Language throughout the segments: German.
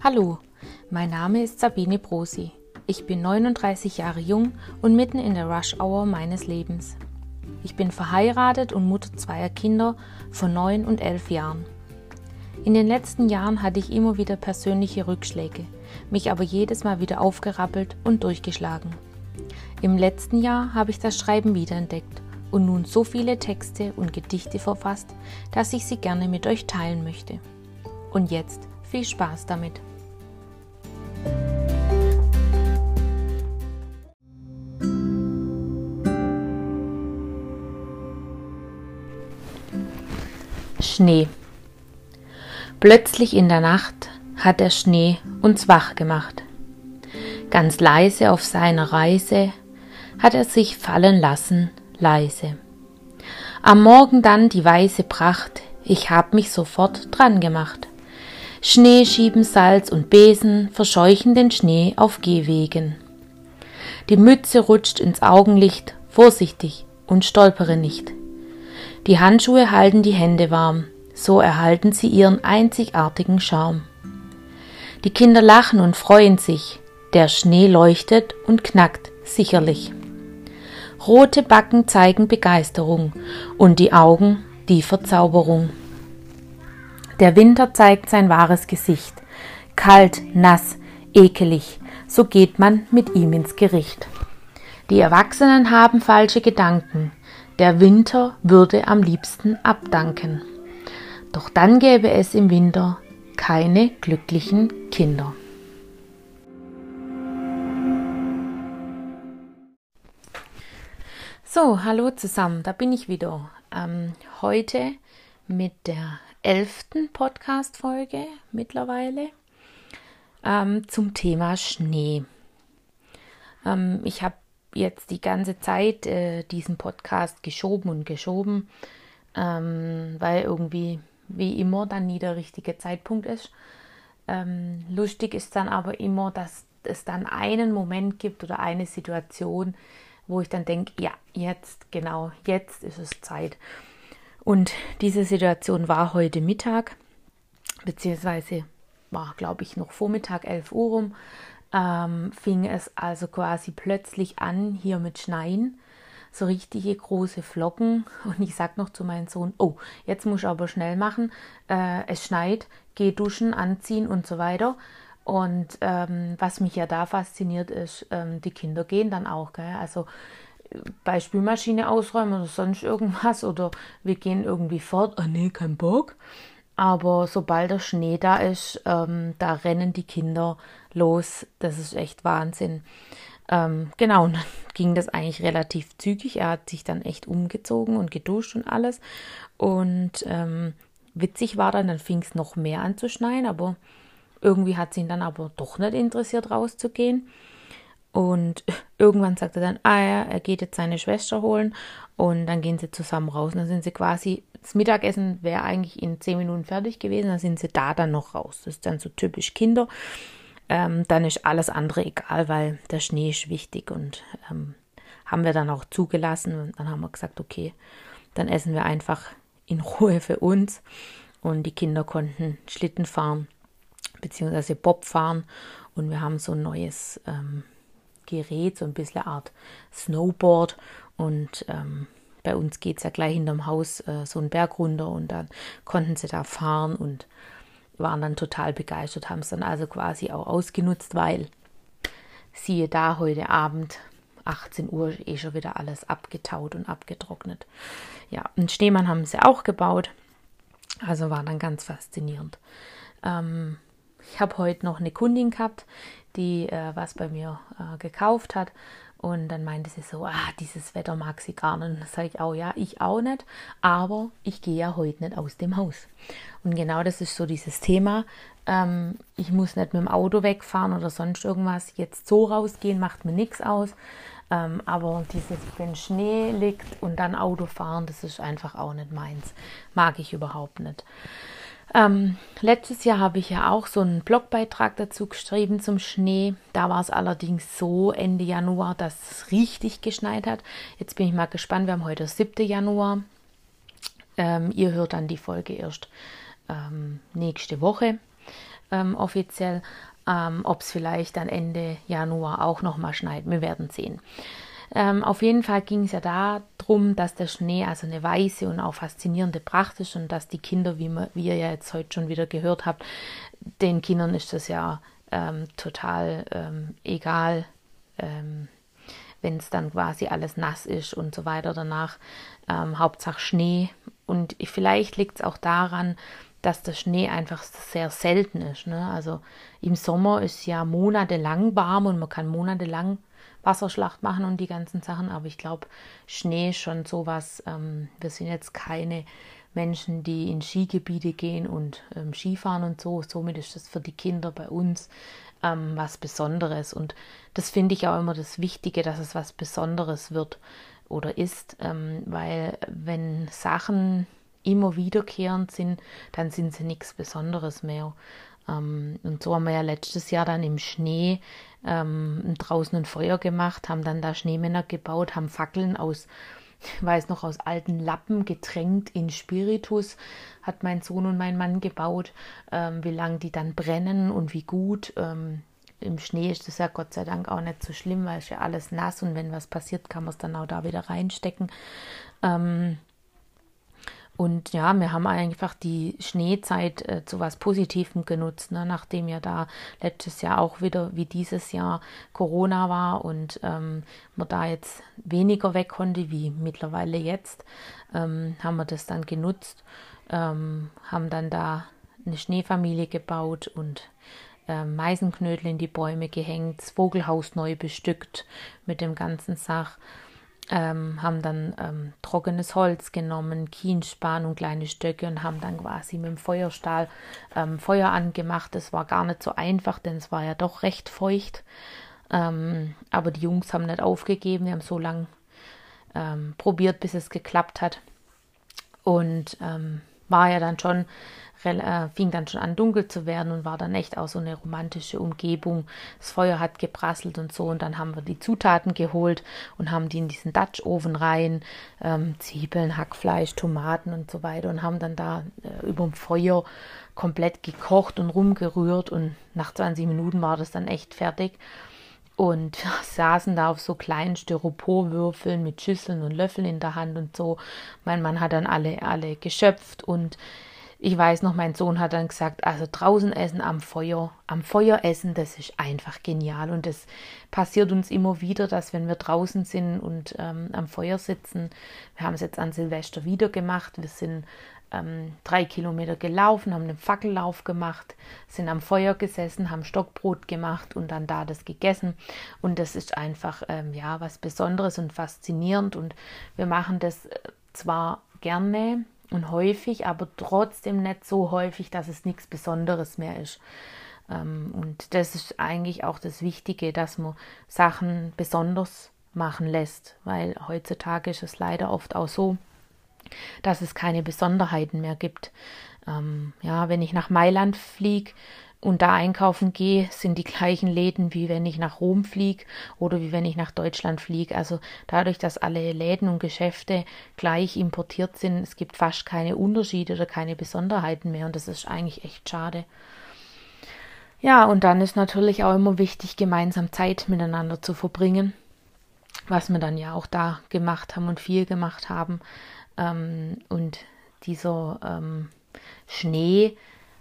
Hallo, mein Name ist Sabine Brosi. Ich bin 39 Jahre jung und mitten in der Rush-Hour meines Lebens. Ich bin verheiratet und Mutter zweier Kinder von 9 und 11 Jahren. In den letzten Jahren hatte ich immer wieder persönliche Rückschläge, mich aber jedes Mal wieder aufgerappelt und durchgeschlagen. Im letzten Jahr habe ich das Schreiben wiederentdeckt und nun so viele Texte und Gedichte verfasst, dass ich sie gerne mit euch teilen möchte. Und jetzt viel Spaß damit! Schnee. Plötzlich in der Nacht hat der Schnee uns wach gemacht. Ganz leise auf seiner Reise hat er sich fallen lassen, leise. Am Morgen dann die weiße Pracht, ich hab mich sofort dran gemacht. Schnee schieben Salz und Besen, verscheuchen den Schnee auf Gehwegen. Die Mütze rutscht ins Augenlicht, vorsichtig und stolpere nicht. Die Handschuhe halten die Hände warm, so erhalten sie ihren einzigartigen Charme. Die Kinder lachen und freuen sich, der Schnee leuchtet und knackt sicherlich. Rote Backen zeigen Begeisterung und die Augen die Verzauberung. Der Winter zeigt sein wahres Gesicht. Kalt, nass, ekelig, so geht man mit ihm ins Gericht. Die Erwachsenen haben falsche Gedanken, der Winter würde am liebsten abdanken. Doch dann gäbe es im Winter keine glücklichen Kinder. So, hallo zusammen, da bin ich wieder. Ähm, heute mit der elften Podcast-Folge mittlerweile ähm, zum Thema Schnee. Ähm, ich habe jetzt die ganze Zeit äh, diesen Podcast geschoben und geschoben, ähm, weil irgendwie wie immer dann nie der richtige Zeitpunkt ist. Ähm, lustig ist dann aber immer, dass es dann einen Moment gibt oder eine Situation, wo ich dann denke, ja, jetzt, genau, jetzt ist es Zeit. Und diese Situation war heute Mittag, beziehungsweise war, glaube ich, noch Vormittag, 11 Uhr rum ähm, fing es also quasi plötzlich an hier mit Schneien. So richtige große Flocken. Und ich sag noch zu meinem Sohn, oh, jetzt muss ich aber schnell machen. Äh, es schneit, geh duschen, anziehen und so weiter. Und ähm, was mich ja da fasziniert ist, ähm, die Kinder gehen dann auch. Gell? Also bei Spülmaschine ausräumen oder sonst irgendwas oder wir gehen irgendwie fort, oh, nee, kein Bock. Aber sobald der Schnee da ist, ähm, da rennen die Kinder los. Das ist echt Wahnsinn. Ähm, genau, und dann ging das eigentlich relativ zügig. Er hat sich dann echt umgezogen und geduscht und alles. Und ähm, witzig war dann, dann fing es noch mehr an zu schneien, aber irgendwie hat es ihn dann aber doch nicht interessiert, rauszugehen. Und irgendwann sagt er dann, ah ja, er geht jetzt seine Schwester holen und dann gehen sie zusammen raus. Und dann sind sie quasi, das Mittagessen wäre eigentlich in zehn Minuten fertig gewesen, dann sind sie da dann noch raus. Das ist dann so typisch Kinder. Ähm, dann ist alles andere egal, weil der Schnee ist wichtig und ähm, haben wir dann auch zugelassen und dann haben wir gesagt, okay, dann essen wir einfach in Ruhe für uns und die Kinder konnten Schlitten fahren beziehungsweise Bob fahren und wir haben so ein neues ähm, Gerät, so ein bisschen Art Snowboard. Und ähm, bei uns geht es ja gleich hinterm Haus äh, so einen Berg runter und dann konnten sie da fahren und waren dann total begeistert, haben es dann also quasi auch ausgenutzt, weil siehe da, heute Abend 18 Uhr eh schon wieder alles abgetaut und abgetrocknet. Ja, einen Schneemann haben sie auch gebaut. Also war dann ganz faszinierend. Ähm, ich habe heute noch eine Kundin gehabt, die äh, was bei mir äh, gekauft hat. Und dann meinte sie so, ah, dieses Wetter mag sie gar nicht. Und dann sage ich auch, ja, ich auch nicht, aber ich gehe ja heute nicht aus dem Haus. Und genau das ist so dieses Thema. Ähm, ich muss nicht mit dem Auto wegfahren oder sonst irgendwas. Jetzt so rausgehen macht mir nichts aus. Ähm, aber dieses, wenn Schnee liegt und dann Auto fahren, das ist einfach auch nicht meins. Mag ich überhaupt nicht. Ähm, letztes Jahr habe ich ja auch so einen Blogbeitrag dazu geschrieben zum Schnee. Da war es allerdings so Ende Januar, dass es richtig geschneit hat. Jetzt bin ich mal gespannt. Wir haben heute 7. Januar. Ähm, ihr hört dann die Folge erst ähm, nächste Woche. ähm, offiziell. Ähm, Ob es vielleicht dann Ende Januar auch nochmal schneit, wir werden sehen. Ähm, auf jeden Fall ging es ja darum, dass der Schnee also eine weiße und auch faszinierende Pracht ist und dass die Kinder, wie, man, wie ihr ja jetzt heute schon wieder gehört habt, den Kindern ist das ja ähm, total ähm, egal, ähm, wenn es dann quasi alles nass ist und so weiter danach. Ähm, Hauptsache Schnee. Und vielleicht liegt es auch daran, dass der Schnee einfach sehr selten ist. Ne? Also im Sommer ist ja monatelang warm und man kann monatelang Wasserschlacht machen und die ganzen Sachen. Aber ich glaube, Schnee ist schon sowas. Ähm, wir sind jetzt keine Menschen, die in Skigebiete gehen und ähm, Skifahren und so. Somit ist das für die Kinder bei uns ähm, was Besonderes. Und das finde ich auch immer das Wichtige, dass es was Besonderes wird oder ist, ähm, weil wenn Sachen immer wiederkehrend sind, dann sind sie nichts Besonderes mehr. Ähm, und so haben wir ja letztes Jahr dann im Schnee ähm, draußen ein Feuer gemacht, haben dann da Schneemänner gebaut, haben Fackeln aus, ich weiß noch, aus alten Lappen getränkt in Spiritus, hat mein Sohn und mein Mann gebaut, ähm, wie lange die dann brennen und wie gut. Ähm, Im Schnee ist das ja Gott sei Dank auch nicht so schlimm, weil es ja alles nass und wenn was passiert, kann man es dann auch da wieder reinstecken. Ähm, und ja, wir haben einfach die Schneezeit äh, zu was Positivem genutzt, ne? nachdem ja da letztes Jahr auch wieder wie dieses Jahr Corona war und ähm, man da jetzt weniger weg konnte wie mittlerweile jetzt, ähm, haben wir das dann genutzt, ähm, haben dann da eine Schneefamilie gebaut und äh, Meisenknödel in die Bäume gehängt, das Vogelhaus neu bestückt mit dem ganzen Sach ähm, haben dann ähm, trockenes Holz genommen, Kienspan und kleine Stöcke und haben dann quasi mit dem Feuerstahl ähm, Feuer angemacht. Das war gar nicht so einfach, denn es war ja doch recht feucht. Ähm, aber die Jungs haben nicht aufgegeben, die haben so lange ähm, probiert, bis es geklappt hat. Und ähm, war ja dann schon äh, fing dann schon an dunkel zu werden und war dann echt auch so eine romantische Umgebung. Das Feuer hat geprasselt und so und dann haben wir die Zutaten geholt und haben die in diesen Dutch Oven rein, ähm, Zwiebeln, Hackfleisch, Tomaten und so weiter und haben dann da äh, über dem Feuer komplett gekocht und rumgerührt und nach 20 Minuten war das dann echt fertig und saßen da auf so kleinen Styroporwürfeln mit Schüsseln und Löffeln in der Hand und so. Mein Mann hat dann alle, alle geschöpft und ich weiß noch, mein Sohn hat dann gesagt, also draußen essen am Feuer, am Feuer essen, das ist einfach genial. Und das passiert uns immer wieder, dass wenn wir draußen sind und ähm, am Feuer sitzen, wir haben es jetzt an Silvester wieder gemacht, wir sind ähm, drei Kilometer gelaufen, haben einen Fackellauf gemacht, sind am Feuer gesessen, haben Stockbrot gemacht und dann da das gegessen. Und das ist einfach ähm, ja was Besonderes und faszinierend. Und wir machen das äh, zwar gerne, und häufig, aber trotzdem nicht so häufig, dass es nichts Besonderes mehr ist. Ähm, und das ist eigentlich auch das Wichtige, dass man Sachen besonders machen lässt, weil heutzutage ist es leider oft auch so, dass es keine Besonderheiten mehr gibt. Ähm, ja, wenn ich nach Mailand fliege, und da einkaufen gehe, sind die gleichen Läden, wie wenn ich nach Rom fliege oder wie wenn ich nach Deutschland fliege. Also dadurch, dass alle Läden und Geschäfte gleich importiert sind, es gibt fast keine Unterschiede oder keine Besonderheiten mehr und das ist eigentlich echt schade. Ja, und dann ist natürlich auch immer wichtig, gemeinsam Zeit miteinander zu verbringen, was wir dann ja auch da gemacht haben und viel gemacht haben. Ähm, und dieser ähm, Schnee,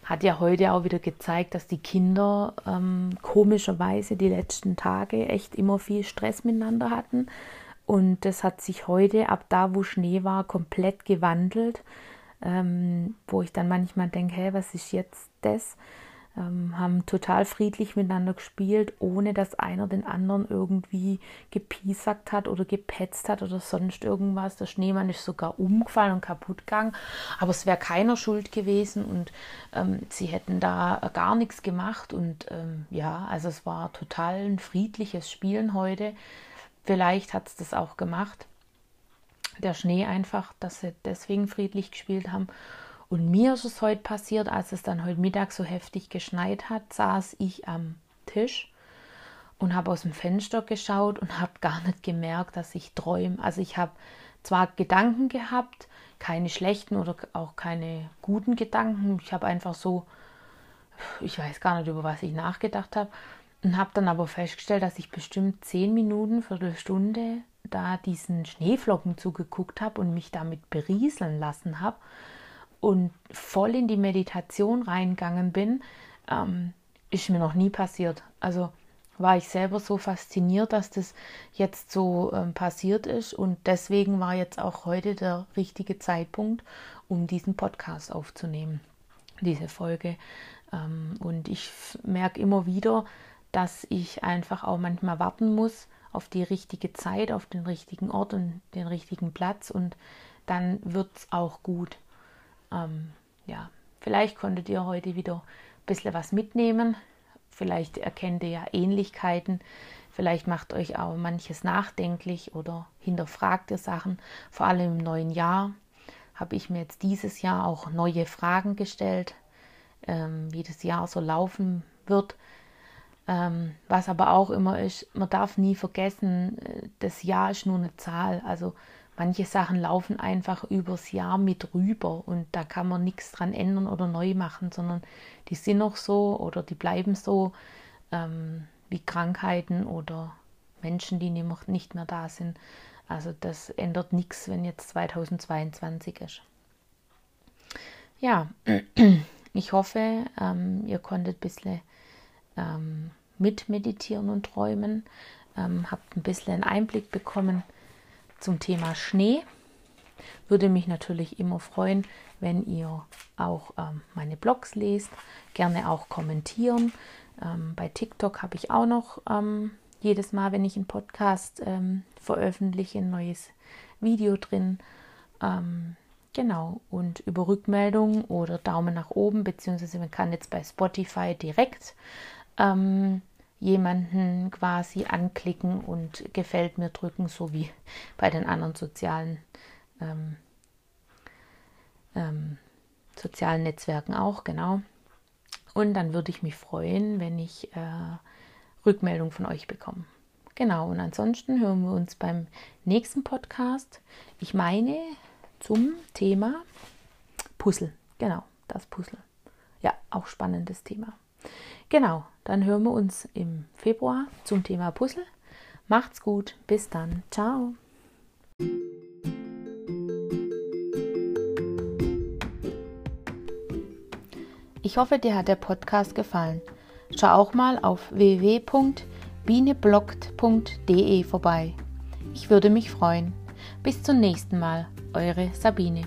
hat ja heute auch wieder gezeigt, dass die Kinder ähm, komischerweise die letzten Tage echt immer viel Stress miteinander hatten. Und das hat sich heute, ab da, wo Schnee war, komplett gewandelt. Ähm, wo ich dann manchmal denke, hey, was ist jetzt das? Ähm, haben total friedlich miteinander gespielt, ohne dass einer den anderen irgendwie gepiesackt hat oder gepetzt hat oder sonst irgendwas. Der Schneemann ist sogar umgefallen und kaputt gegangen, aber es wäre keiner schuld gewesen und ähm, sie hätten da gar nichts gemacht und ähm, ja, also es war total ein friedliches Spielen heute. Vielleicht hat es das auch gemacht. Der Schnee einfach, dass sie deswegen friedlich gespielt haben. Und mir ist es heute passiert, als es dann heute Mittag so heftig geschneit hat, saß ich am Tisch und habe aus dem Fenster geschaut und habe gar nicht gemerkt, dass ich träume. Also ich habe zwar Gedanken gehabt, keine schlechten oder auch keine guten Gedanken. Ich habe einfach so ich weiß gar nicht, über was ich nachgedacht habe. Und habe dann aber festgestellt, dass ich bestimmt zehn Minuten, Viertelstunde da diesen Schneeflocken zugeguckt habe und mich damit berieseln lassen habe und voll in die Meditation reingegangen bin, ähm, ist mir noch nie passiert. Also war ich selber so fasziniert, dass das jetzt so ähm, passiert ist und deswegen war jetzt auch heute der richtige Zeitpunkt, um diesen Podcast aufzunehmen, diese Folge. Ähm, und ich merke immer wieder, dass ich einfach auch manchmal warten muss auf die richtige Zeit, auf den richtigen Ort und den richtigen Platz und dann wird es auch gut. Ähm, ja, vielleicht konntet ihr heute wieder ein bisschen was mitnehmen. Vielleicht erkennt ihr ja Ähnlichkeiten. Vielleicht macht euch auch manches nachdenklich oder hinterfragt ihr Sachen. Vor allem im neuen Jahr habe ich mir jetzt dieses Jahr auch neue Fragen gestellt, ähm, wie das Jahr so laufen wird. Ähm, was aber auch immer ist, man darf nie vergessen, äh, das Jahr ist nur eine Zahl. Also manche Sachen laufen einfach übers Jahr mit rüber und da kann man nichts dran ändern oder neu machen, sondern die sind noch so oder die bleiben so ähm, wie Krankheiten oder Menschen, die nicht mehr da sind. Also das ändert nichts, wenn jetzt 2022 ist. Ja, ich hoffe, ähm, ihr konntet ein bisschen ähm, mitmeditieren und träumen, ähm, habt ein bisschen einen Einblick bekommen zum Thema Schnee. Würde mich natürlich immer freuen, wenn ihr auch ähm, meine Blogs lest, gerne auch kommentieren. Ähm, bei TikTok habe ich auch noch ähm, jedes Mal, wenn ich einen Podcast ähm, veröffentliche, ein neues Video drin. Ähm, genau, und über Rückmeldungen oder Daumen nach oben, beziehungsweise man kann jetzt bei Spotify direkt ähm, jemanden quasi anklicken und gefällt mir drücken, so wie bei den anderen sozialen, ähm, ähm, sozialen Netzwerken auch, genau. Und dann würde ich mich freuen, wenn ich äh, Rückmeldung von euch bekomme. Genau, und ansonsten hören wir uns beim nächsten Podcast. Ich meine zum Thema Puzzle. Genau, das Puzzle. Ja, auch spannendes Thema. Genau, dann hören wir uns im Februar zum Thema Puzzle. Macht's gut, bis dann. Ciao. Ich hoffe, dir hat der Podcast gefallen. Schau auch mal auf www.bienebloggt.de vorbei. Ich würde mich freuen. Bis zum nächsten Mal, eure Sabine.